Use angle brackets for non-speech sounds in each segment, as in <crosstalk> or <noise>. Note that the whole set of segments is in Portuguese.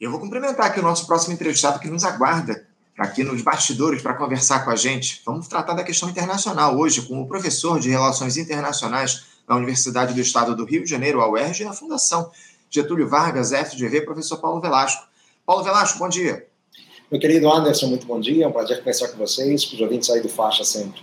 Eu vou cumprimentar aqui o nosso próximo entrevistado que nos aguarda aqui nos bastidores para conversar com a gente. Vamos tratar da questão internacional hoje com o professor de Relações Internacionais na Universidade do Estado do Rio de Janeiro, a UERJ, e na Fundação Getúlio Vargas, FGV, professor Paulo Velasco. Paulo Velasco, bom dia. Meu querido Anderson, muito bom dia. É um prazer conversar com vocês, com os ouvintes aí do Faixa sempre.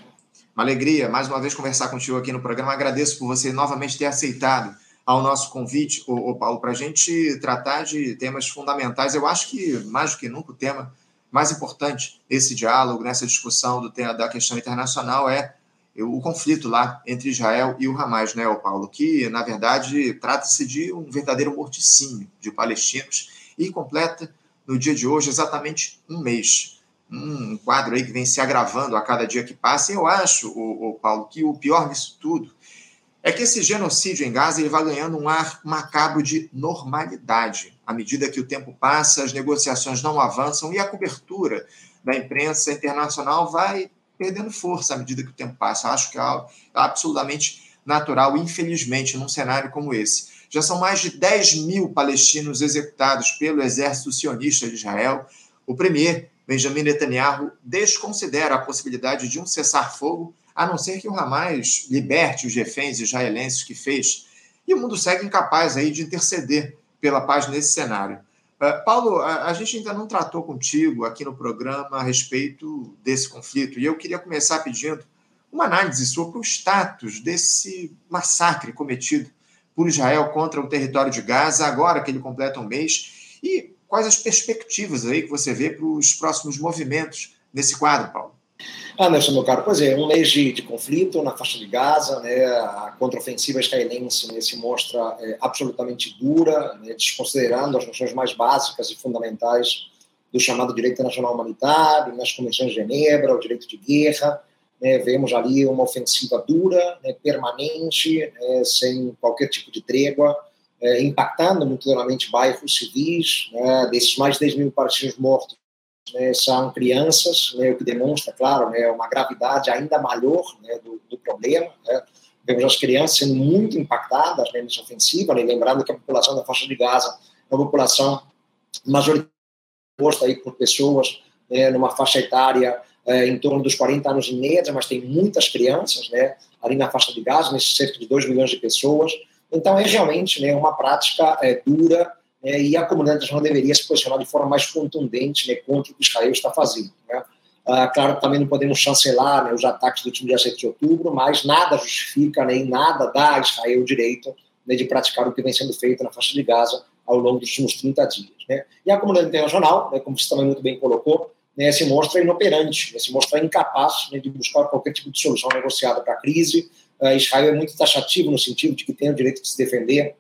Uma alegria, mais uma vez, conversar contigo aqui no programa. Agradeço por você novamente ter aceitado ao nosso convite, o, Paulo, para a gente tratar de temas fundamentais. Eu acho que, mais do que nunca, o tema mais importante esse diálogo, nessa discussão do tema, da questão internacional é o conflito lá entre Israel e o Hamas, né, Paulo? Que, na verdade, trata-se de um verdadeiro morticínio de palestinos e completa, no dia de hoje, exatamente um mês um quadro aí que vem se agravando a cada dia que passa. E eu acho, o, o Paulo, que o pior disso tudo é que esse genocídio em Gaza ele vai ganhando um ar macabro de normalidade. À medida que o tempo passa, as negociações não avançam e a cobertura da imprensa internacional vai perdendo força à medida que o tempo passa. Acho que é absolutamente natural, infelizmente, num cenário como esse. Já são mais de 10 mil palestinos executados pelo exército sionista de Israel. O premier Benjamin Netanyahu desconsidera a possibilidade de um cessar-fogo, a não ser que o Hamas liberte os reféns israelenses que fez. E o mundo segue incapaz aí de interceder pela paz nesse cenário. Uh, Paulo, a, a, gente ainda não tratou contigo aqui no programa a respeito desse conflito, e eu queria começar pedindo uma análise sobre o status desse massacre cometido por Israel contra o território de Gaza, agora que ele completa um mês, e quais as perspectivas aí que você vê para os próximos movimentos nesse quadro, Paulo? Anderson, meu caro, pois é, um mês de, de, conflito na faixa de Gaza, né, a contraofensiva israelense né, se mostra é, absolutamente dura, né, desconsiderando as noções mais básicas e fundamentais do chamado direito internacional humanitário, nas convenções de Genebra, o direito de guerra, né, vemos ali uma ofensiva dura, né, permanente, né, sem qualquer tipo de trégua, é, impactando muito duramente bairros civis. Né, desses mais de 10 mil palestinos mortos, né, são crianças, né, o que demonstra, claro, né, uma gravidade ainda maior né, do, do, problema. Né. As crianças sendo muito impactadas né, nessa ofensiva, né, lembrando que a população da faixa de Gaza é uma população majoritariamente composta por pessoas né, numa faixa etária é, em torno dos 40 anos de média, mas tem muitas crianças né, ali na faixa de Gaza, nesses cerca de 2 milhões de pessoas. Então, é realmente né, uma prática é, dura né, e a comunidade internacional deveria se posicionar de forma mais contundente né, contra o que Israel está fazendo. Né. Ah, claro, também não podemos chancelar né, os ataques do último dia 7 de outubro, mas nada justifica, nem nada dá a Israel o direito né, de praticar o que vem sendo feito na faixa de Gaza ao longo dos últimos 30 dias. Né. E a comunidade internacional, né, como você também muito bem colocou, né, se mostra inoperante, né, se mostra incapaz né, de buscar qualquer tipo de solução negociada para a crise, Uh, Israel é muito taxativo no sentido de que tem o direito de se defender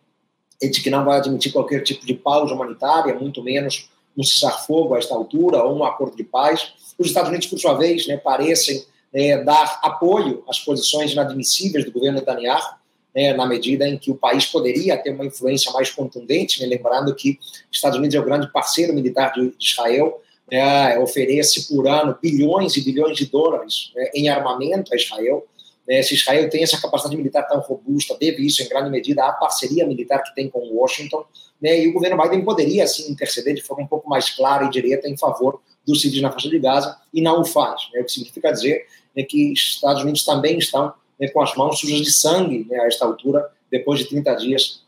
e de que não vai admitir qualquer tipo de pausa humanitária, muito menos um cessar-fogo a esta altura ou um acordo de paz. Os Estados Unidos, por sua vez, né, parecem né, dar apoio às posições inadmissíveis do governo Netanyahu, né, na medida em que o país poderia ter uma influência mais contundente, né, lembrando que os Estados Unidos é o grande parceiro militar de, de Israel, né, oferece por ano bilhões e bilhões de dólares né, em armamento a Israel, né, se Israel tem essa capacidade militar tão robusta, deve isso em grande medida à parceria militar que tem com Washington, né, e o governo Biden poderia, assim, interceder de forma um pouco mais clara e direta em favor dos civis na faixa de Gaza, e não o faz, né, o que significa dizer né, que os Estados Unidos também estão né, com as mãos sujas de sangue né, a esta altura, depois de 30 dias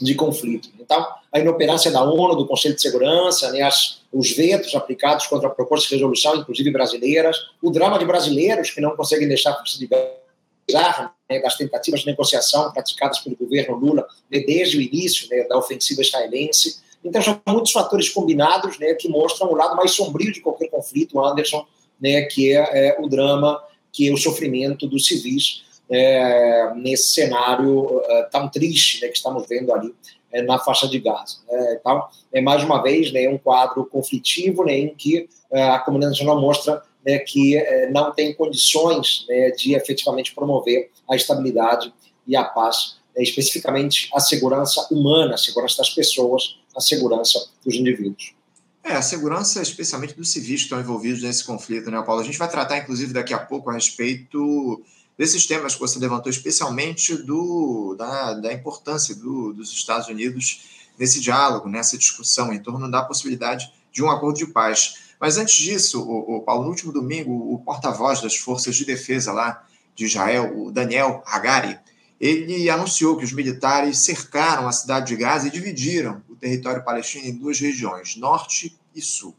de conflito. Então, a inoperância da ONU, do Conselho de Segurança, né, as, os vetos aplicados contra propostas de resolução, inclusive brasileiras, o drama de brasileiros que não conseguem deixar a de Gaza né, das tentativas de negociação praticadas pelo governo Lula né, desde o início né, da ofensiva israelense. Então, são muitos fatores combinados né, que mostram o lado mais sombrio de qualquer conflito, Anderson, né, que é, é, o drama, que é o sofrimento dos civis é, nesse cenário é, tão triste né, que estamos vendo ali é, na faixa de Gaza. Né. Então, é mais uma vez né, um quadro conflitivo em que é, a comunidade internacional mostra né, que é, não tem condições né, de efetivamente promover a estabilidade e a paz, né, especificamente a segurança humana, a segurança das pessoas, a segurança dos indivíduos. É, a segurança, especialmente dos civis que estão envolvidos nesse conflito, né, Paulo? A gente vai tratar, inclusive, daqui a pouco a respeito desses temas que você levantou, especialmente do, da, da importância do, dos Estados Unidos nesse diálogo, nessa discussão em torno da possibilidade de um acordo de paz. Mas antes disso, o, o Paulo, no último domingo, o porta-voz das forças de defesa lá de Israel, o Daniel Hagari, ele anunciou que os militares cercaram a cidade de Gaza e dividiram o território palestino em duas regiões, norte e sul.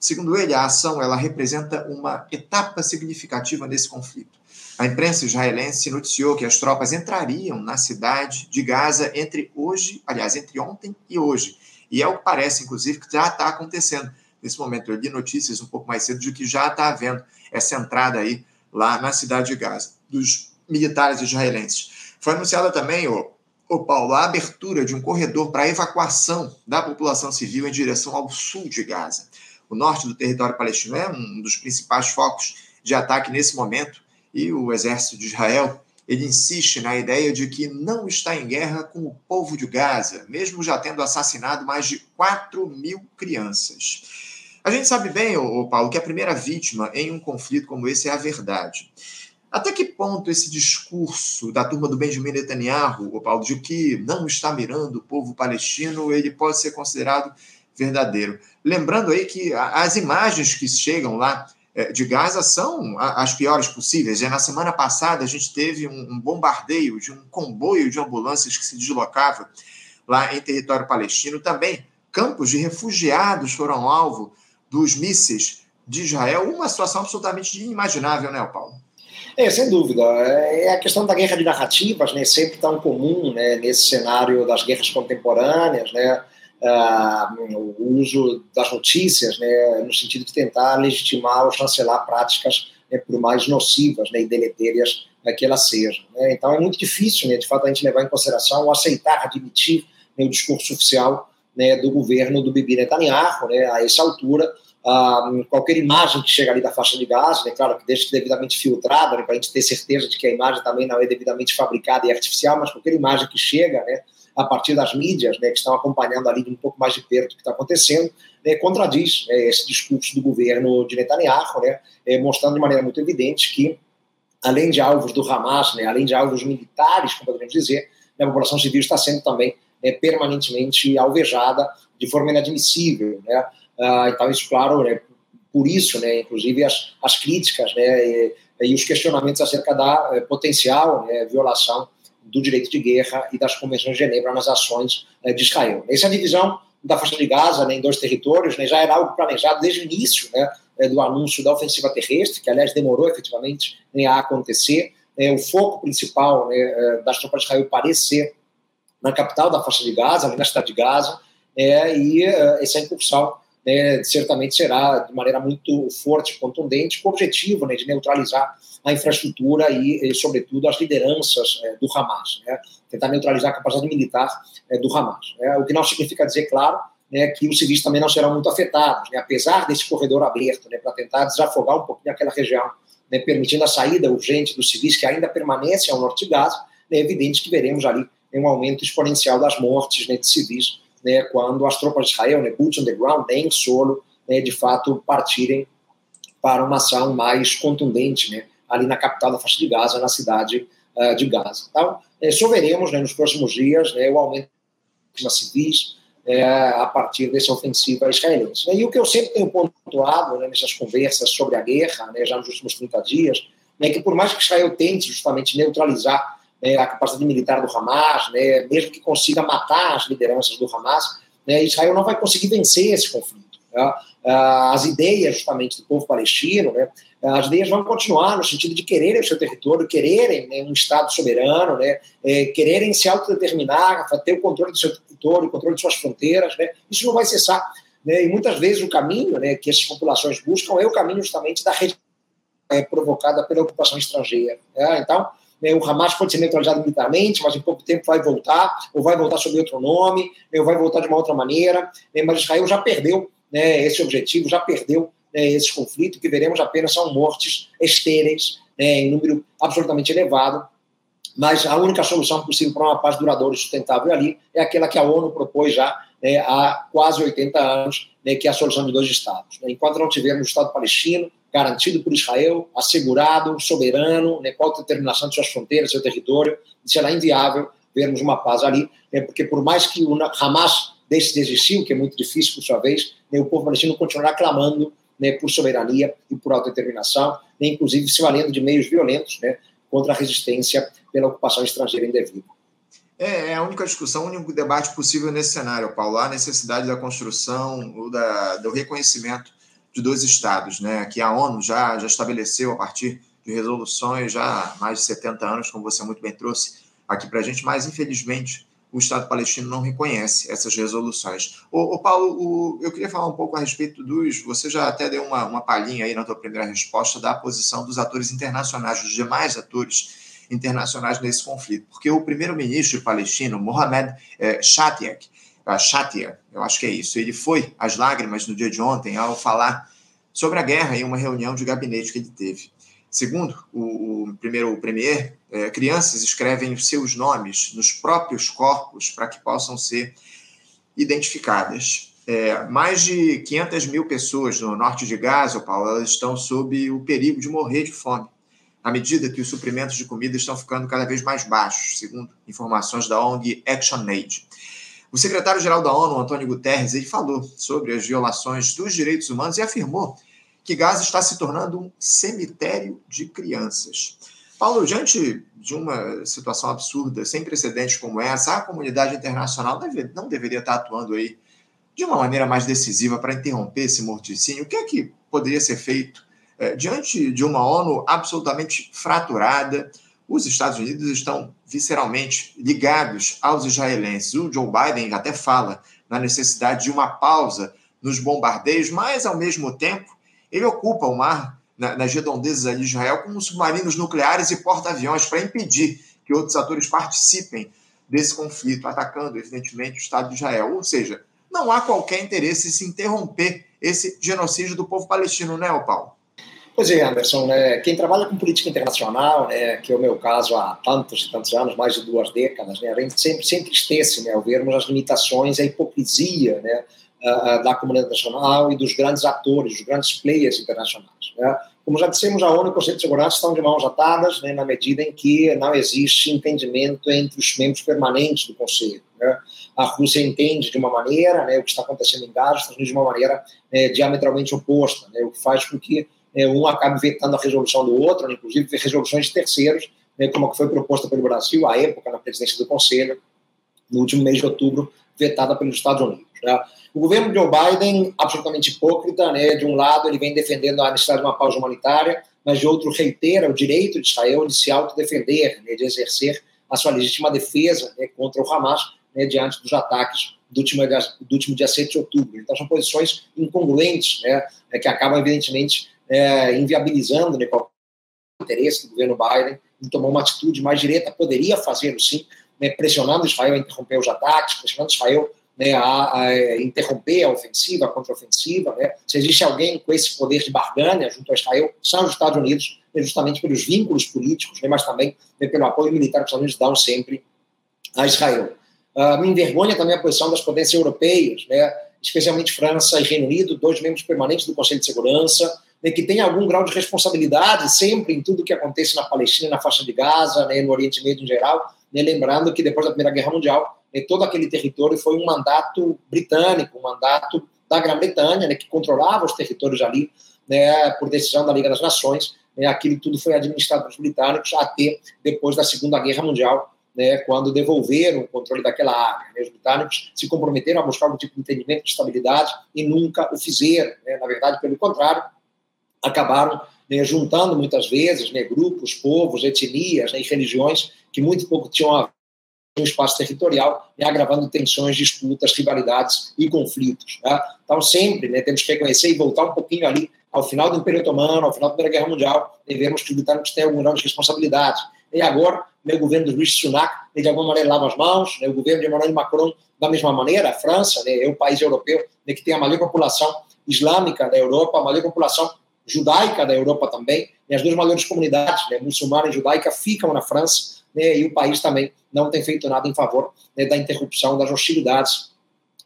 Segundo ele, a ação ela representa uma etapa significativa nesse conflito. A imprensa israelense noticiou que as tropas entrariam na cidade de Gaza entre hoje, aliás, entre ontem e hoje. E é o que parece, inclusive, que já está acontecendo. Nesse momento, eu li notícias um pouco mais cedo de que já está havendo essa entrada aí lá na cidade de Gaza, dos militares israelenses. Foi anunciada também, o, o Paulo, a abertura de um corredor para evacuação da população civil em direção ao sul de Gaza. O norte do território palestino é um dos principais focos de ataque nesse momento e o exército de Israel ele insiste na ideia de que não está em guerra com o povo de Gaza, mesmo já tendo assassinado mais de 4 mil crianças. A gente sabe bem, ô, Paulo, que a primeira vítima em um conflito como esse é a verdade. Até que ponto esse discurso da turma do Benjamin Netanyahu, ô Paulo, de que não está mirando o povo palestino, ele pode ser considerado verdadeiro? Lembrando aí que as imagens que chegam lá é, de Gaza são as piores possíveis. E na semana passada a gente teve um bombardeio de um comboio de ambulâncias que se deslocava lá em território palestino. Também campos de refugiados foram alvo dos mísseis de Israel. Uma situação absolutamente inimaginável, né, Paulo? É, sem dúvida. É a questão da guerra de narrativas, né, sempre tão comum né, nesse cenário das guerras contemporâneas, né, uh, o uso das notícias, né, no sentido de tentar legitimar ou chancelar práticas né, por mais nocivas né, e deletérias né, que elas sejam. Né. Então é muito difícil, né, de fato, a gente levar em consideração ou aceitar, admitir né, o discurso oficial né, do governo do Bibi Netanyahu, né, a essa altura, qualquer imagem que chega ali da faixa de gás, né, claro que que devidamente filtrada, né, para a gente ter certeza de que a imagem também não é devidamente fabricada e artificial, mas qualquer imagem que chega, né, a partir das mídias, né, que estão acompanhando ali de um pouco mais de perto o que está acontecendo, né, contradiz né, esse discurso do governo de Netanyahu, né, é, mostrando de maneira muito evidente que, além de alvos do Hamas, né, além de alvos militares, como poderíamos dizer, né, a população civil está sendo também né, permanentemente alvejada de forma inadmissível. Né, ah, então, isso, claro, né, por isso, né, inclusive, as, as críticas né, e, e os questionamentos acerca da eh, potencial né, violação do direito de guerra e das convenções de Genebra nas ações eh, de Israel. Essa divisão da faixa de Gaza né, em dois territórios né, já era algo planejado desde o início né, eh, do anúncio da ofensiva terrestre, que aliás demorou efetivamente né, a acontecer. É, o foco principal né, eh, das tropas de Israel parece ser na capital da faixa de Gaza, ali na cidade de Gaza, é, e essa incursão né, certamente será de maneira muito forte contundente, com o objetivo né, de neutralizar a infraestrutura e, e sobretudo, as lideranças é, do Hamas, né? tentar neutralizar a capacidade militar é, do Hamas. Né? O que não significa dizer, claro, né, que os civis também não serão muito afetados, né? apesar desse corredor aberto, né, para tentar desafogar um pouquinho aquela região, né, permitindo a saída urgente dos civis que ainda permanecem ao norte de Gaza, é evidente que veremos ali um aumento exponencial das mortes de civis né, quando as tropas de Israel, né, boots on the ground, em solo, né, de fato partirem para uma ação mais contundente, né, ali na capital da faixa de Gaza, na cidade uh, de Gaza. Então, é, só veremos né, nos próximos dias né, o aumento das civis é, a partir dessa ofensiva israelense. E o que eu sempre tenho pontuado né, nessas conversas sobre a guerra, né, já nos últimos 30 dias, é que por mais que Israel tente justamente neutralizar né, a capacidade militar do Hamas, né, mesmo que consiga matar as lideranças do Hamas, né, Israel não vai conseguir vencer esse conflito. Tá? As ideias, justamente, do povo palestino, né, as ideias vão continuar no sentido de quererem o seu território, quererem né, um Estado soberano, né, é, quererem se autodeterminar, ter o controle do seu território, o controle de suas fronteiras. Né, isso não vai cessar. Né, e muitas vezes o caminho né, que essas populações buscam é o caminho justamente da rede é, provocada pela ocupação estrangeira. Né. Então, o Hamas pode ser neutralizado militarmente, mas em pouco tempo vai voltar, ou vai voltar sob outro nome, ou vai voltar de uma outra maneira. Né, mas Israel já perdeu né, esse objetivo, já perdeu né, esse conflito, que veremos apenas são mortes estéreis, né, em número absolutamente elevado, mas a única solução possível para uma paz duradoura e sustentável ali é aquela que a ONU propôs já né, há quase 80 anos, né, que é a solução de dois Estados. Né. Enquanto não tivermos o Estado palestino garantido por Israel, assegurado, soberano, né, com a determinação de suas fronteiras, seu território, será inviável vermos uma paz ali, né, porque por mais que o Hamas deixe de existir, que é muito difícil, por sua vez, né, o povo palestino continuará clamando né, por soberania e por autodeterminação, né, inclusive se valendo de meios violentos né, contra a resistência pela ocupação estrangeira indevida. É, é a única discussão, o único debate possível nesse cenário, Paulo. A necessidade da construção, ou da, do reconhecimento de dois estados, né, que a ONU já, já estabeleceu a partir de resoluções já há mais de 70 anos, como você muito bem trouxe aqui para a gente, mas infelizmente o Estado palestino não reconhece essas resoluções. Ô Paulo, o, eu queria falar um pouco a respeito dos. Você já até deu uma, uma palhinha aí na tua primeira resposta da posição dos atores internacionais, dos demais atores internacionais nesse conflito, porque o primeiro-ministro palestino, Mohamed eh, Shatiak, Shatia, eu acho que é isso, ele foi às lágrimas no dia de ontem ao falar sobre a guerra em uma reunião de gabinete que ele teve. Segundo o, o primeiro o premier, é, crianças escrevem os seus nomes nos próprios corpos para que possam ser identificadas. É, mais de 500 mil pessoas no norte de Gaza, Paulo, elas estão sob o perigo de morrer de fome, à medida que os suprimentos de comida estão ficando cada vez mais baixos, segundo informações da ONG ActionAid. O secretário-geral da ONU, Antônio Guterres, ele falou sobre as violações dos direitos humanos e afirmou que Gaza está se tornando um cemitério de crianças. Paulo, diante de uma situação absurda, sem precedentes como essa, a comunidade internacional deve, não deveria estar atuando aí de uma maneira mais decisiva para interromper esse morticínio. O que é que poderia ser feito é, diante de uma ONU absolutamente fraturada? Os Estados Unidos estão visceralmente ligados aos israelenses. O Joe Biden até fala na necessidade de uma pausa nos bombardeios, mas, ao mesmo tempo, ele ocupa o mar nas redondezas de Israel com submarinos nucleares e porta-aviões para impedir que outros atores participem desse conflito, atacando, evidentemente, o Estado de Israel. Ou seja, não há qualquer interesse em se interromper esse genocídio do povo palestino, né, Paulo? Pois é, Anderson, né, quem trabalha com política internacional, né, que é o meu caso há tantos e tantos anos, mais de duas décadas, né, a gente sempre se entristece né, ao vermos as limitações, a hipocrisia né, da comunidade internacional e dos grandes atores, dos grandes players internacionais. Né? Como já dissemos, a ONU e o Conselho de Segurança estão de mãos atadas né, na medida em que não existe entendimento entre os membros permanentes do Conselho. Né? A Rússia entende de uma maneira né, o que está acontecendo em Gaza, os Estados Unidos de uma maneira né, diametralmente oposta, né, o que faz com que né, um acabe vetando a resolução do outro, né, inclusive resoluções de terceiros, né, como a que foi proposta pelo Brasil à época na presidência do Conselho, no último mês de outubro, vetada pelos Estados Unidos. Né? O governo de Joe Biden, absolutamente hipócrita, né? de um lado ele vem defendendo a necessidade de uma pausa humanitária, mas de outro reitera o direito de Israel de se autodefender, né? de exercer a sua legítima defesa né? contra o Hamas né? diante dos ataques do último, do último dia 7 de outubro. Então são posições incongruentes, né? É que acabam evidentemente é, inviabilizando né? qualquer interesse do governo Biden em tomar uma atitude mais direta, poderia fazê-lo sim, né? pressionando Israel a interromper os ataques, pressionando Israel né, a, a, interromper a ofensiva, a contraofensiva. Né? Se existe alguém com esse poder de barganha junto a Israel, são os Estados Unidos, né, justamente pelos vínculos políticos, né, mas também né, pelo apoio militar que os Estados Unidos dão sempre a Israel. Uh, me envergonha também a posição das potências europeias, né, especialmente França e Reino Unido, dois membros permanentes do Conselho de Segurança, né, que têm algum grau de responsabilidade sempre em tudo que acontece na Palestina, na faixa de Gaza, né, no Oriente Médio em geral, né, lembrando que depois da Primeira Guerra Mundial, né, todo aquele território foi um mandato britânico, um mandato da Grã-Bretanha, né, que controlava os territórios ali, né, por decisão da Liga das Nações. Né, aquilo tudo foi administrado pelos britânicos até depois da Segunda Guerra Mundial, né, quando devolveram o controle daquela área. Né, os britânicos se comprometeram a buscar algum tipo de entendimento de estabilidade e nunca o fizeram. Né, na verdade, pelo contrário, acabaram né, juntando muitas vezes né, grupos, povos, etnias né, e religiões que muito pouco tinham a um espaço territorial, né, agravando tensões, disputas, rivalidades e conflitos. Tá? Então, sempre né, temos que reconhecer e voltar um pouquinho ali ao final do Império Otomano, ao final da Primeira Guerra Mundial, devemos que os britânicos têm algum grau de responsabilidade. E agora, né, o governo do Rishi Sunak, né, de alguma maneira, lava as mãos, né, o governo de Emmanuel Macron, da mesma maneira, a França né, é um país europeu né, que tem a maior população islâmica da Europa, a maior população judaica da Europa também, e as duas maiores comunidades, né, muçulmana e judaica, ficam na França, né, e o país também não tem feito nada em favor né, da interrupção das hostilidades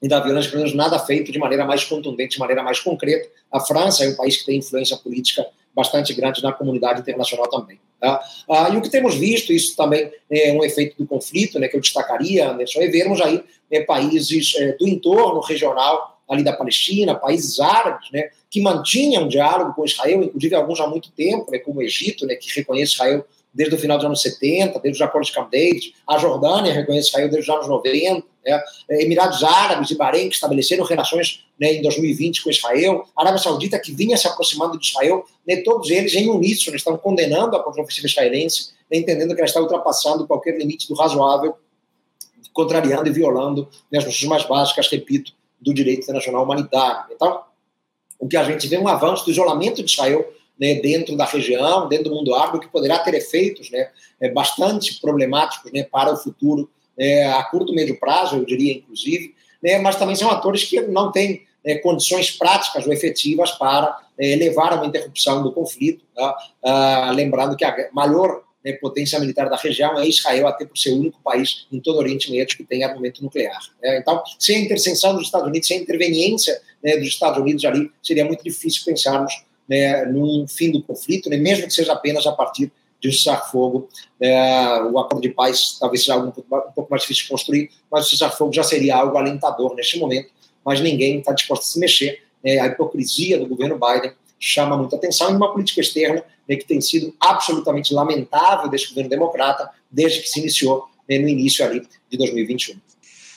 e da violência, pelo menos nada feito de maneira mais contundente, de maneira mais concreta. A França é um país que tem influência política bastante grande na comunidade internacional também. Tá? Ah, e o que temos visto, isso também é um efeito do conflito, né, que eu destacaria, Anderson, é vermos aí né, países é, do entorno regional ali da Palestina, países árabes, né, que mantinham um diálogo com Israel, inclusive alguns há muito tempo, né, como o Egito, né, que reconhece Israel desde o final dos anos 70, desde os acordos de Camp David, a Jordânia reconhece Israel desde os anos 90, né, Emirados Árabes e Bahrein que estabeleceram relações né, em 2020 com Israel, a Arábia Saudita que vinha se aproximando de Israel, né, todos eles em uníssono estão condenando a contraofensiva israelense, né, entendendo que ela está ultrapassando qualquer limite do razoável, contrariando e violando né, as noções mais básicas, repito, do direito internacional humanitário. Então, o que a gente vê é um avanço do isolamento de Israel né, dentro da região, dentro do mundo árabe, que poderá ter efeitos né, é, bastante problemáticos né, para o futuro, é, a curto e médio prazo, eu diria, inclusive, né, mas também são atores que não têm é, condições práticas ou efetivas para levar a uma interrupção do conflito. Tá? Ah, lembrando que a maior né, potência militar da região é Israel, até por ser o único país em todo o Oriente Médio que tem armamento nuclear. Né? Então, sem a intervenção dos Estados Unidos, sem a interveniência né, dos Estados Unidos ali, seria muito difícil pensarmos né, num fim do conflito, né, mesmo que seja apenas a partir de um cessar-fogo. É, o acordo de paz talvez seja algo um pouco, um pouco mais difícil de construir, mas o cessar-fogo já seria algo alentador neste momento, mas ninguém está disposto a se mexer. Né, a hipocrisia do governo Biden chama muita atenção e uma política externa né, que tem sido absolutamente lamentável desse governo democrata desde que se iniciou né, no início ali de 2021.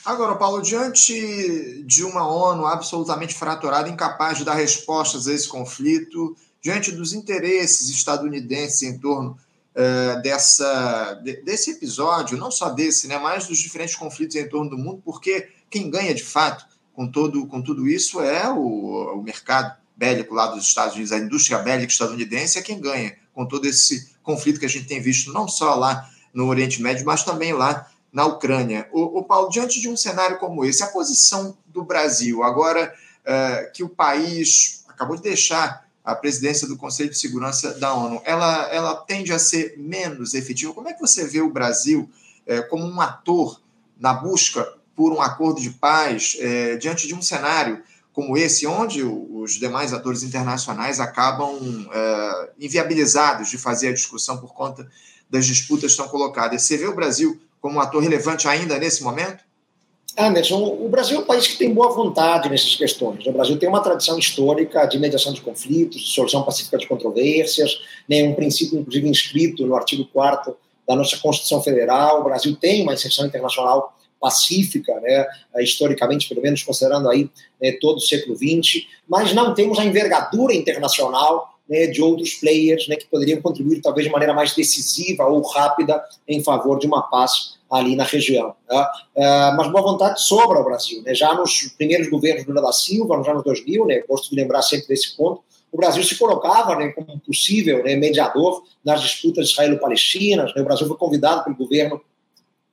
Agora, Paulo, diante de uma ONU absolutamente fraturada, incapaz de dar respostas a esse conflito, diante dos interesses estadunidenses em torno uh, dessa, de, desse episódio, não só desse, né, mas dos diferentes conflitos em torno do mundo, porque quem ganha de fato com, todo, com tudo isso é o, o mercado bélico lá dos Estados Unidos, a indústria bélica estadunidense é quem ganha com todo esse conflito que a gente tem visto, não só lá no Oriente Médio, mas também lá na Ucrânia. O, o Paulo, diante de um cenário como esse, a posição do Brasil, agora uh, que o país acabou de deixar a presidência do Conselho de Segurança da ONU, ela, ela tende a ser menos efetiva. Como é que você vê o Brasil uh, como um ator na busca por um acordo de paz uh, diante de um cenário como esse, onde os demais atores internacionais acabam inviabilizados de fazer a discussão por conta das disputas que estão colocadas? Você vê o Brasil como um ator relevante ainda nesse momento? Anderson, o Brasil é um país que tem boa vontade nessas questões. O Brasil tem uma tradição histórica de mediação de conflitos, de solução pacífica de controvérsias, né, um princípio, inclusive, inscrito no artigo 4 da nossa Constituição Federal. O Brasil tem uma inserção internacional pacífica, né, historicamente, pelo menos considerando aí né, todo o século XX, mas não temos a envergadura internacional né, de outros players né, que poderiam contribuir talvez de maneira mais decisiva ou rápida em favor de uma paz ali na região. Tá? Uh, mas boa vontade sobra ao Brasil. Né? Já nos primeiros governos do Lula da Silva, nos anos 2000, né, gosto de lembrar sempre desse ponto, o Brasil se colocava né, como possível né, mediador nas disputas israelo-palestinas. Né? O Brasil foi convidado pelo governo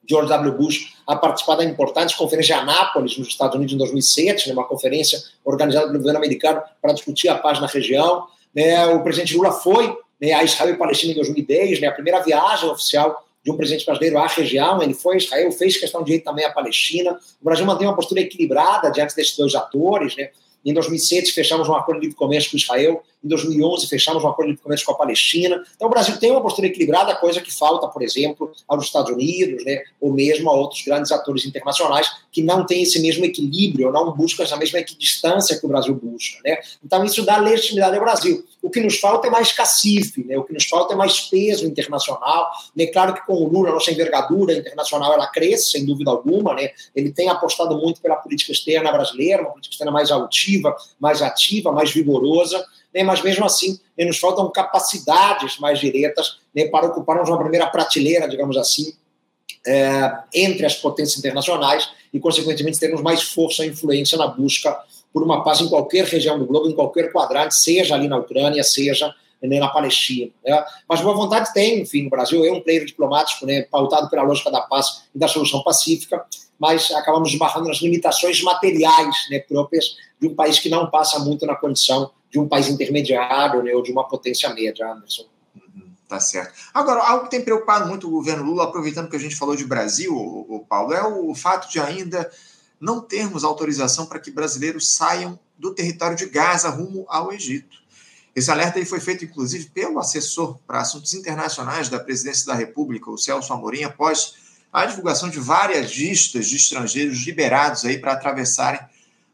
George W. Bush a participar da importante conferência de Anápolis, nos Estados Unidos, em 2007, né, uma conferência organizada pelo governo americano para discutir a paz na região. Né, o presidente Lula foi né, a Israel e Palestina em 2010, né, a primeira viagem oficial de um presidente brasileiro à região. Ele foi a Israel, fez questão de ir também à Palestina. O Brasil mantém uma postura equilibrada diante desses dois atores. Né? Em 2007, fechamos um acordo de livre comércio com Israel. Em 2011, fechamos um acordo de livre comércio com a Palestina. Então, o Brasil tem uma postura equilibrada, coisa que falta, por exemplo, aos Estados Unidos, né, ou mesmo a outros grandes atores internacionais que não têm esse mesmo equilíbrio, não buscam essa mesma equidistância que o Brasil busca. Né? Então, isso dá legitimidade ao Brasil. O que nos falta é mais cacife, né? o que nos falta é mais peso internacional. Né? Claro que com o Lula, a nossa envergadura internacional ela cresce, sem dúvida alguma. Né? Ele tem apostado muito pela política externa brasileira, uma política externa mais altiva, mais ativa, mais vigorosa né, mas mesmo assim né, nos faltam capacidades mais diretas né, para ocuparmos uma primeira prateleira, digamos assim, é, entre as potências internacionais e, consequentemente, termos mais força e influência na busca por uma paz em qualquer região do globo, em qualquer quadrante, seja ali na Ucrânia, seja né, na Palestina. Né? Mas boa vontade tem, enfim, o Brasil é um player diplomático né, pautado pela lógica da paz e da solução pacífica, mas acabamos esbarrando nas limitações materiais né, próprias de um país que não passa muito na condição de um país intermediário né, ou de uma potência média, Anderson. Uhum, tá certo. Agora, algo que tem preocupado muito o governo Lula, aproveitando que a gente falou de Brasil, o, o Paulo, é o fato de ainda não termos autorização para que brasileiros saiam do território de Gaza rumo ao Egito. Esse alerta aí foi feito, inclusive, pelo assessor para assuntos internacionais da presidência da República, o Celso Amorim, após a divulgação de várias listas de estrangeiros liberados aí para atravessarem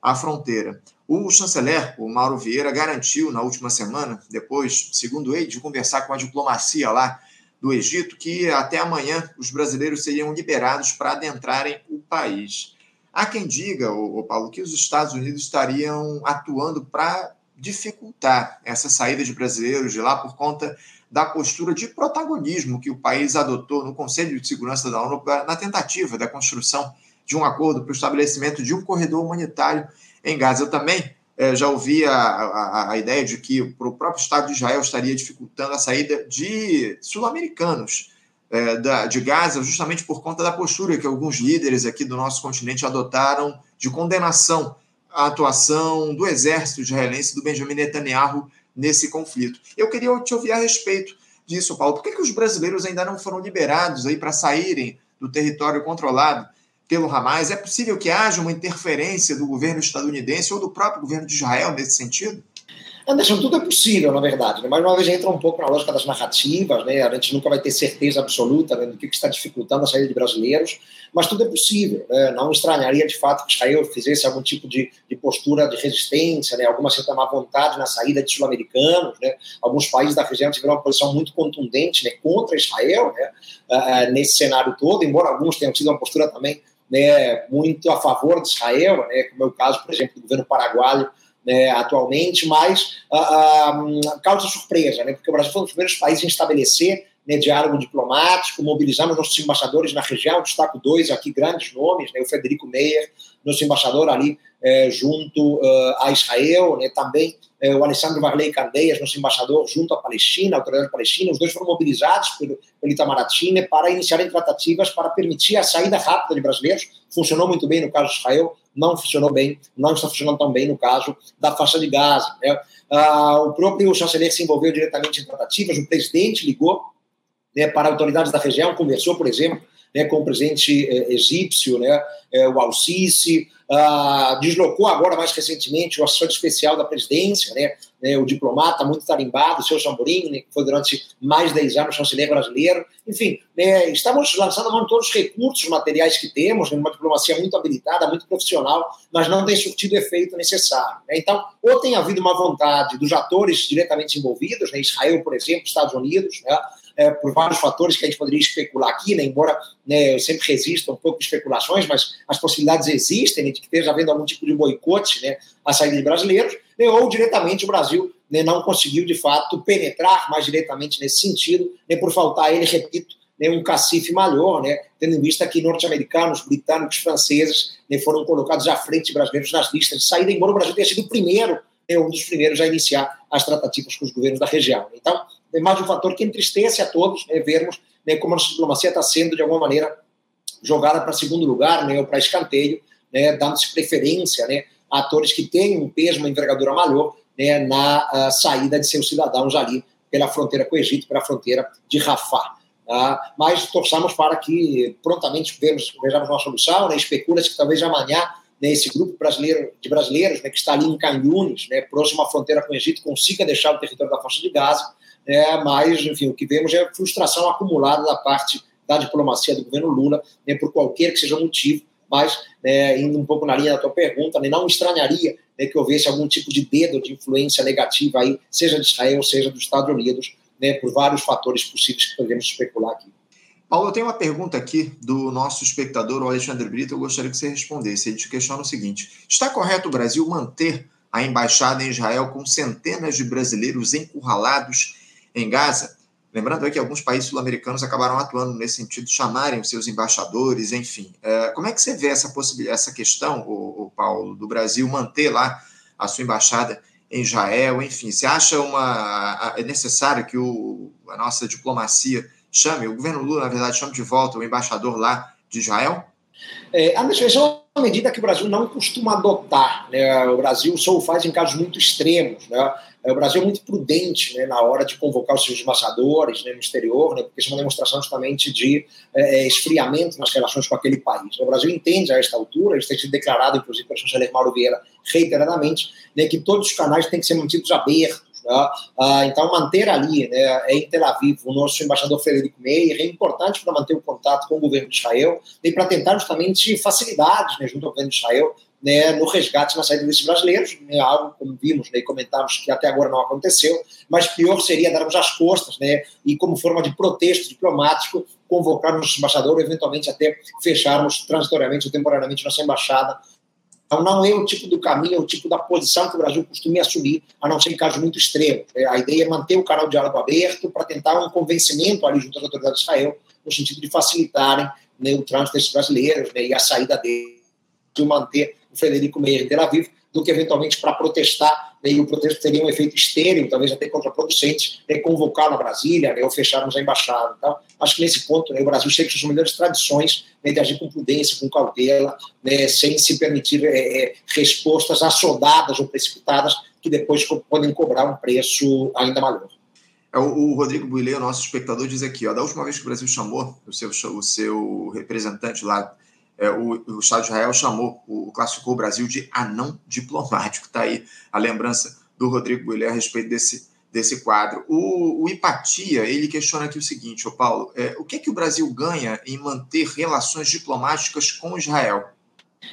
a fronteira. O chanceler, o Mauro Vieira, garantiu na última semana, depois, segundo ele, de conversar com a diplomacia lá do Egito, que até amanhã os brasileiros seriam liberados para adentrarem o país. Há quem diga, o Paulo, que os Estados Unidos estariam atuando para dificultar essa saída de brasileiros de lá por conta da postura de protagonismo que o país adotou no Conselho de Segurança da ONU na tentativa da construção de um acordo para o estabelecimento de um corredor humanitário em Gaza. Eu também eh, já ouvi a, a, a, ideia de que o próprio Estado de Israel estaria dificultando a saída de sul-americanos eh, de Gaza, justamente por conta da postura que alguns líderes aqui do nosso continente adotaram de condenação à atuação do exército israelense do Benjamin Netanyahu nesse conflito. Eu queria te ouvir a respeito disso, Paulo. Por que, que os brasileiros ainda não foram liberados aí para saírem do território controlado pelo Hamas? É possível que haja uma interferência do governo estadunidense ou do próprio governo de Israel nesse sentido? Anderson, tudo é possível, na verdade. Né? Mais uma vez entra um pouco na lógica das narrativas, né? a gente nunca vai ter certeza absoluta né, do que está dificultando a saída de brasileiros, mas tudo é possível. Né? Não estranharia, de fato, que Israel fizesse algum tipo de, de postura de resistência, né? alguma certa má vontade na saída de sul-americanos. Né? Alguns países da região tiveram uma posição muito contundente né, contra Israel né? Uh, nesse cenário todo, embora alguns tenham tido uma postura também né, muito a favor de Israel, né, como é o caso, por exemplo, do governo paraguaio, né, atualmente, mas uh, uh, causa surpresa, né, porque o Brasil foi um dos primeiros países a estabelecer né, diálogo diplomático, mobilizamos nossos embaixadores na região, destaco dois aqui, grandes nomes, né, o Federico Meyer, nosso embaixador ali é, junto uh, a Israel, né, também é, o Alessandro Varley Candeias, nosso embaixador junto à Palestina, a autoridade palestina, os dois foram mobilizados pelo, pelo Itamaraty né, para iniciarem tratativas para permitir a saída rápida de brasileiros, funcionou muito bem no caso de Israel, não funcionou bem, não está funcionando tão bem no caso da faixa de Gaza. Né? Ah, o próprio chanceler se envolveu diretamente em tratativas, o presidente ligou né, para autoridades da região, conversou, por exemplo, né, com o presidente eh, egípcio, né, eh, o Al-Sisi, ah, deslocou agora, mais recentemente, o assessor especial da presidência, né, né, o diplomata muito tarimbado, o seu Samburinho, né, que foi durante mais de 10 anos chanceler brasileiro. Enfim, né, estamos lançando mão todos os recursos materiais que temos, uma diplomacia muito habilitada, muito profissional, mas não tem surtido efeito necessário. Né? Então, ou tem havido uma vontade dos atores diretamente envolvidos, né, Israel, por exemplo, Estados Unidos, né, é, por vários fatores que a gente poderia especular aqui, né, embora né, eu sempre resista um pouco especulações, mas as possibilidades existem né, de que esteja havendo algum tipo de boicote né, à saída de brasileiros, né, ou diretamente o Brasil né, não conseguiu, de fato, penetrar mais diretamente nesse sentido, né, por faltar ele, repito, né, um cacife maior, né, tendo em vista que norte-americanos, britânicos, franceses né, foram colocados à frente de brasileiros nas listas de saída, embora o Brasil tenha sido o primeiro, né, um dos primeiros a iniciar as tratativas com os governos da região. Então, é mais um fator que entristece a todos né, vermos né, como a nossa diplomacia está sendo, de alguma maneira, jogada para segundo lugar, né, ou para escanteio, né, dando-se preferência né, a atores que têm um peso, uma envergadura maior né, na uh, saída de seus cidadãos ali pela fronteira com o Egito, pela fronteira de Rafah. Tá? Mas torçamos para que prontamente vejamos, vejamos uma solução, né, especula-se que talvez amanhã né, esse grupo brasileiro, de brasileiros né, que está ali em Canhunes, né, próximo à fronteira com o Egito, consiga deixar o território da faixa de Gaza é, mas, enfim, o que vemos é frustração acumulada da parte da diplomacia do governo Lula, né, por qualquer que seja o motivo, mas, né, indo um pouco na linha da tua pergunta, né, não estranharia né, que houvesse algum tipo de dedo de influência negativa aí, seja de Israel, seja dos Estados Unidos, né, por vários fatores possíveis que podemos especular aqui. Paulo, eu tenho uma pergunta aqui do nosso espectador, o Alexandre Brito, eu gostaria que você respondesse. Ele te questiona o seguinte: está correto o Brasil manter a embaixada em Israel com centenas de brasileiros encurralados em Gaza. Lembrando que alguns países sul-americanos acabaram atuando nesse sentido, chamarem os seus embaixadores, enfim. É, como é que você vê essa, possibilidade, essa questão, o, Paulo, do Brasil manter lá a sua embaixada em Israel, enfim, você acha uma, é necessário que o, a nossa diplomacia chame, o governo Lula, na verdade, chame de volta o embaixador lá de Israel? É, uma medida que o Brasil não costuma adotar. Né? O Brasil só o faz em casos muito extremos. Né? É, o Brasil é muito prudente né, na hora de convocar os seus embaixadores né, no exterior, né, porque isso é uma demonstração justamente de é, é, esfriamento nas relações com aquele país. O Brasil entende a esta altura, isso tem sido declarado, inclusive, pelo chanceler Mauro Vieira reiteradamente, né, que todos os canais têm que ser mantidos abertos Né? Ah, então, manter ali, né, em Tel Aviv, o nosso embaixador Frederico Meir é importante para manter o contato com o governo de Israel e para tentar justamente facilidades né, junto ao governo de Israel né, no resgate na saída desses brasileiros, né, algo como vimos né, e comentamos que até agora não aconteceu, mas pior seria darmos as costas né, e, como forma de protesto diplomático, convocar nosso embaixador ou eventualmente até fecharmos transitoriamente ou temporariamente nossa embaixada. Então, não é o tipo do caminho, é o tipo da posição que o Brasil costuma assumir, a não ser em casos muito extremos. É, a ideia é manter o canal de diálogo aberto para tentar um convencimento ali junto às autoridades de Israel, no sentido de facilitarem né, o trânsito desses brasileiros né, e a saída deles, de manter o Frederico Meir em Tel Aviv, do que eventualmente para protestar, né, e o protesto teria um efeito estéreo, talvez até contraproducente, né, convocar na Brasília né, ou fecharmos a embaixada. Então, acho que nesse ponto né, o Brasil segue suas melhores tradições né, de agir com prudência, com cautela, né, sem se permitir é, é, respostas assodadas ou precipitadas que depois podem cobrar um preço ainda maior. É, o, Rodrigo Builê, nosso espectador, diz aqui, ó, da última vez que o Brasil chamou o seu, o seu representante lá é, o, o, Estado de Israel chamou, o, classificou o Brasil de anão diplomático. Está aí a lembrança do Rodrigo Builher a respeito desse, desse quadro. O, o Ipatia, ele questiona aqui o seguinte, ô Paulo, é, o que é que o Brasil ganha em manter relações diplomáticas com Israel?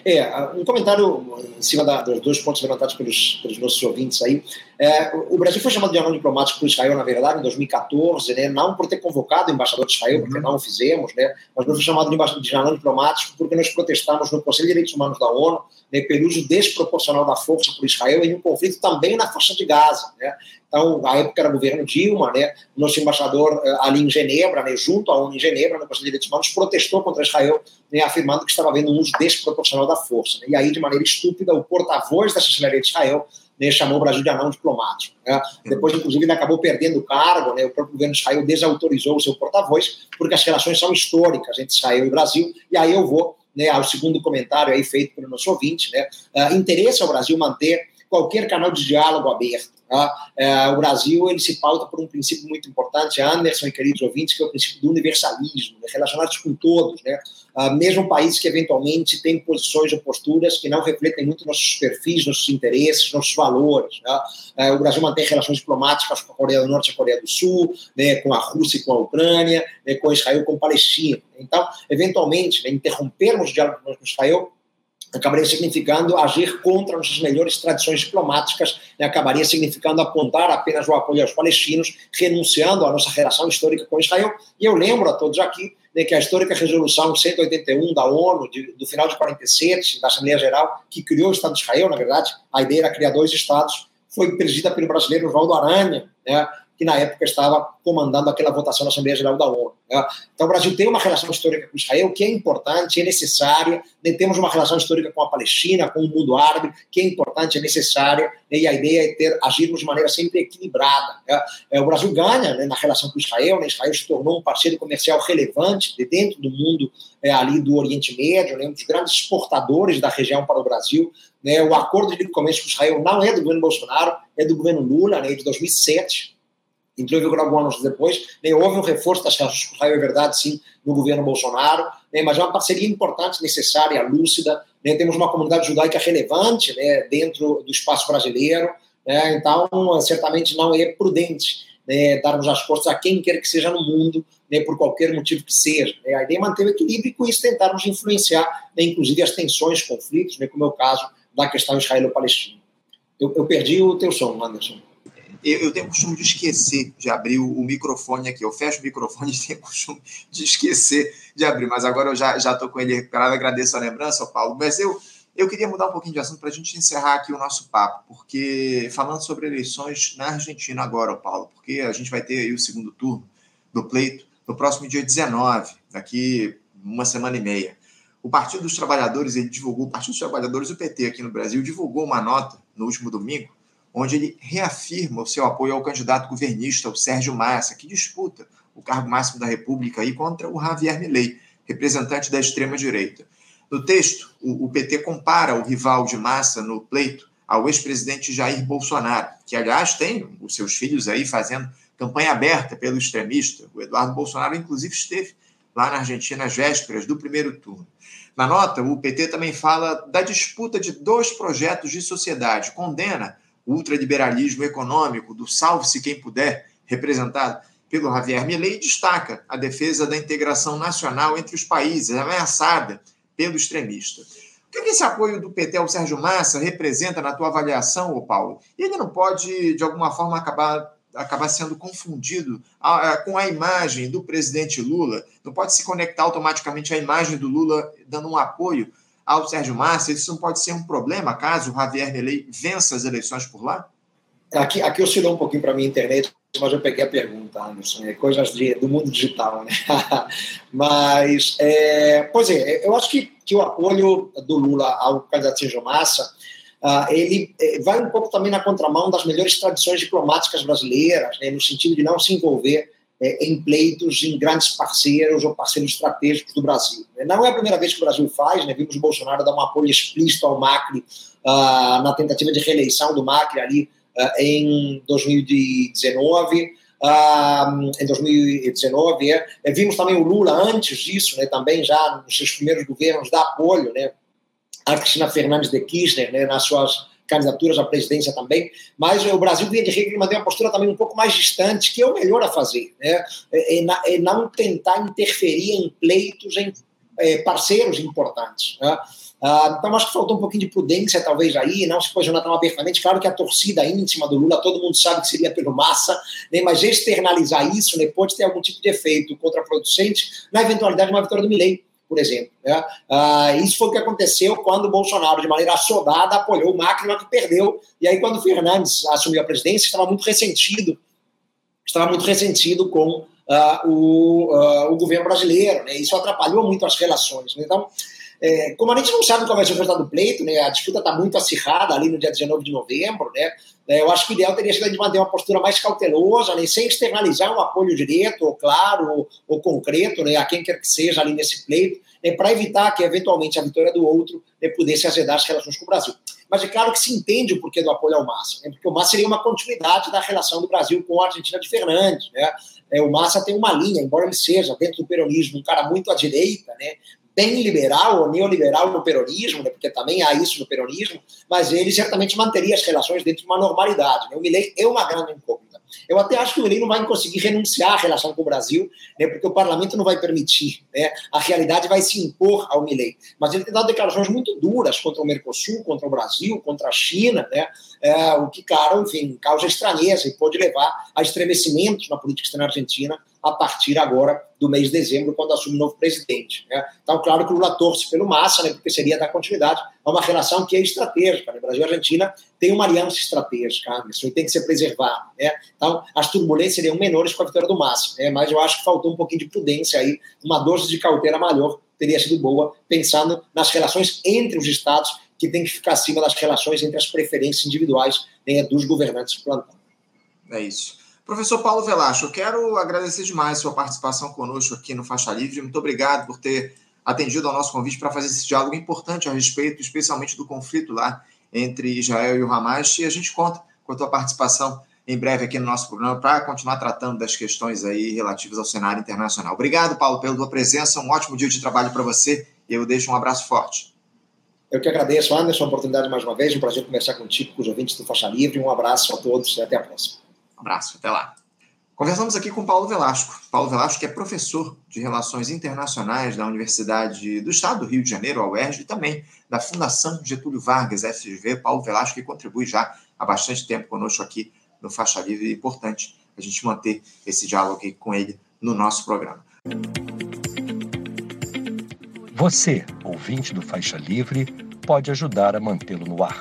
É, um comentário em cima da, dos dois pontos levantados pelos, pelos nossos ouvintes aí. É, o Brasil foi chamado de anão diplomático por Israel, na verdade, em 2014, né, não por ter convocado o embaixador de Israel, porque uhum. não o fizemos, né, mas foi chamado de, de anão diplomático porque nós protestamos no Conselho de Direitos Humanos da ONU né, pelo uso desproporcional da força por Israel em um conflito também na faixa de Gaza. Né. Então, a época era governo Dilma, né, nosso embaixador eh, ali em Genebra, né, junto à ONU em Genebra, no Conselho de Direitos Humanos, protestou contra Israel, né, afirmando que estava havendo um uso desproporcional da força. Né, e aí, de maneira estúpida, o porta-voz da chancelaria de Israel né, chamou o Brasil de anão diplomático. Né? Depois, inclusive, ele acabou perdendo o cargo, né? o próprio governo de Israel desautorizou o seu porta-voz, porque as relações são históricas entre Israel e Brasil, e aí eu vou né, ao segundo comentário aí feito pelo nosso ouvinte, né, uh, interesse ao Brasil manter qualquer canal de diálogo aberto. Tá? É, o Brasil ele se pauta por um princípio muito importante, Anderson e queridos ouvintes, que é o princípio do universalismo, né, relacionados com todos, né? Ah, mesmo países que eventualmente têm posições ou posturas que não refletem muito nossos perfis, nossos interesses, nossos valores. Né? É, o Brasil mantém relações diplomáticas com a Coreia do Norte e a Coreia do Sul, né, com a Rússia e com a Ucrânia, né, com Israel e com a Palestina. Então, eventualmente, né, interrompermos o diálogo com Israel acabaria significando agir contra nossas melhores tradições diplomáticas, né, acabaria significando apontar apenas o apoio aos palestinos, renunciando à nossa relação histórica com Israel. E eu lembro a todos aqui né, que a histórica resolução 181 da ONU, de, do final de 47, da Assembleia Geral, que criou o Estado de Israel, na verdade, a ideia era criar dois Estados, foi presidida pelo brasileiro Oswaldo Aranha, né, que na época estava comandando aquela votação na Assembleia Geral da ONU. Né? Então, o Brasil tem uma relação histórica com Israel que é importante, é necessária. Né? Temos uma relação histórica com a Palestina, com o mundo árabe, que é importante, é necessária. Né? E a ideia é ter agirmos de maneira sempre equilibrada. Né? É, o Brasil ganha né, na relação com Israel. Né? Israel se tornou um parceiro comercial relevante de dentro do mundo é, ali do Oriente Médio, né? um dos grandes exportadores da região para o Brasil. O acordo de livre comércio com Israel não é do governo Bolsonaro, é do governo Lula, de 2007 vigor alguns anos depois, né, houve um reforço das Israel, é verdade, sim, no governo Bolsonaro, né, mas é uma parceria importante, necessária, lúcida, né, temos uma comunidade judaica relevante né, dentro do espaço brasileiro, né, então certamente não é prudente né, darmos as costas a quem quer que seja no mundo, né, por qualquer motivo que seja. Né, a ideia é manter o equilíbrio e com isso tentarmos influenciar, né, inclusive as tensões, conflitos, né, como é o caso da questão israelo-palestina. Eu, eu perdi o teu som, Anderson eu, eu tenho o costume de esquecer de abrir o, o, microfone aqui. Eu fecho o microfone e <laughs> tenho o costume de esquecer de abrir, mas agora eu já estou com ele recuperado. Agradeço a lembrança, Paulo. Mas eu, eu queria mudar um pouquinho de assunto para a gente encerrar aqui o nosso papo, porque falando sobre eleições na Argentina agora, Paulo, porque a gente vai ter aí o segundo turno do pleito no próximo dia 19, daqui uma semana e meia. O Partido dos Trabalhadores, ele divulgou, o Partido dos Trabalhadores, o PT aqui no Brasil, divulgou uma nota no último domingo, onde ele reafirma o seu apoio ao candidato governista, o Sérgio Massa, que disputa o cargo máximo da República aí contra o Javier Milei, representante da extrema-direita. No texto, o, PT compara o rival de Massa no pleito ao ex-presidente Jair Bolsonaro, que, aliás, tem os seus filhos aí fazendo campanha aberta pelo extremista. O Eduardo Bolsonaro, inclusive, esteve lá na Argentina às vésperas do primeiro turno. Na nota, o PT também fala da disputa de dois projetos de sociedade, condena ultraliberalismo econômico, do salve-se quem puder, representado pelo Javier Milei, destaca a defesa da integração nacional entre os países, ameaçada pelo extremista. O que, é esse apoio do PT ao Sérgio Massa representa na tua avaliação, ô Paulo? Ele não pode, de alguma forma, acabar, acabar sendo confundido com a imagem do presidente Lula? Não pode se conectar automaticamente à imagem do Lula dando um apoio ao Sérgio Massa? Isso não pode ser um problema caso o Javier Milei vença as eleições por lá? Aqui, aqui oscilou um pouquinho para a minha internet, mas eu peguei a pergunta, Anderson. É coisas de, do mundo digital, né? <laughs> mas, é, pois é, eu acho que, que o apoio do Lula ao candidato Sérgio Massa Uh, ele eh, vai um pouco também na contramão das melhores tradições diplomáticas brasileiras, né, no sentido de não se envolver eh, em pleitos em grandes parceiros ou parceiros estratégicos do Brasil. Né. Não é a primeira vez que o Brasil faz, né, vimos o Bolsonaro dar um apoio explícito ao Macri uh, na tentativa de reeleição do Macri ali uh, em 2019. Uh, em 2019, é. vimos também o Lula antes disso, né, também já nos seus primeiros governos, dar apoio né, a Cristina Fernandes de Kirchner né, nas suas candidaturas à presidência também, mas o Brasil, via de regra, mantém uma postura também um pouco mais distante, que é o melhor a fazer, né? é, é, é não tentar interferir em pleitos, em é, parceiros importantes. Né? Ah, então, acho que faltou um pouquinho de prudência, talvez, aí, não se posicionar tão abertamente. Claro que a torcida íntima do Lula, todo mundo sabe que seria pelo massa, né? mas externalizar isso né, pode ter algum tipo de efeito contraproducente na eventualidade de uma vitória do Milei por exemplo. Né? Ah, isso foi o que aconteceu quando o Bolsonaro, de maneira assodada, apoiou o Macri, que perdeu. E aí, quando o Fernandes assumiu a presidência, estava muito ressentido, estava muito ressentido com ah, o, ah, o governo brasileiro. Né? Isso atrapalhou muito as relações. Né? Então, é, como a gente não sabe qual vai ser o resultado do pleito, né, a disputa está muito acirrada ali no dia 19 de novembro, né, é, eu acho que o ideal teria sido de manter uma postura mais cautelosa, né, sem externalizar um apoio direto, ou claro, ou, ou concreto, né, a quem quer que seja ali nesse pleito, né, para evitar que, eventualmente, a vitória do outro né, pudesse azedar as relações com o Brasil. Mas é claro que se entende o porquê do apoio ao Massa, né, porque o Massa seria uma continuidade da relação do Brasil com a Argentina de Fernandes. Né, é, o Massa tem uma linha, embora ele seja, dentro do peronismo, um cara muito à direita, né, bem liberal ou neoliberal no peronismo, né, porque também há isso no peronismo, mas ele certamente manteria as relações dentro de uma normalidade. Né? O Milley é uma grande incógnita. Eu até acho que o Milley não vai conseguir renunciar à relação com o Brasil, né, porque o parlamento não vai permitir. Né? A realidade vai se impor ao Milley. Mas ele tem dado declarações muito duras contra o Mercosul, contra o Brasil, contra a China, né? É, o que, claro, enfim, causa estranheza e pode levar a estremecimentos na política externa argentina a partir agora do mês de dezembro, quando assume o novo presidente. Né? Então, claro que o Lula torce pelo Massa, né, porque seria dar continuidade a uma relação que é estratégica. Né? Brasil e Argentina tem uma aliança estratégica, isso tem que ser preservado. Né? Então, as turbulências seriam menores com a vitória do Massa, né? mas eu acho que faltou um pouquinho de prudência aí, uma dose de cautela maior teria sido boa, pensando nas relações entre os estados, que tem que ficar acima das relações entre as preferências individuais né, dos governantes do plantão. É isso. Professor Paulo Velasco, eu quero agradecer demais sua participação conosco aqui no Faixa Livre. Muito obrigado por ter atendido ao nosso convite para fazer esse diálogo importante a respeito, especialmente do conflito lá entre Israel e o Hamas. E a gente conta com a tua participação em breve aqui no nosso programa para continuar tratando das questões aí relativas ao cenário internacional. Obrigado, Paulo, pela tua presença. Um ótimo dia de trabalho para você e eu deixo um abraço forte. Eu que agradeço, Anderson, a oportunidade mais uma vez. Um prazer conversar contigo, com os ouvintes do Faixa Livre. Um abraço a todos e até a próxima abraço, até lá. Conversamos aqui com Paulo Velasco. Paulo Velasco é professor de Relações Internacionais da Universidade do Estado do Rio de Janeiro, a UERJ, e também da Fundação Getúlio Vargas, FGV. Paulo Velasco que contribui já há bastante tempo conosco aqui no Faixa Livre. É importante a gente manter esse diálogo aqui com ele no nosso programa. Você, ouvinte do Faixa Livre, pode ajudar a mantê-lo no ar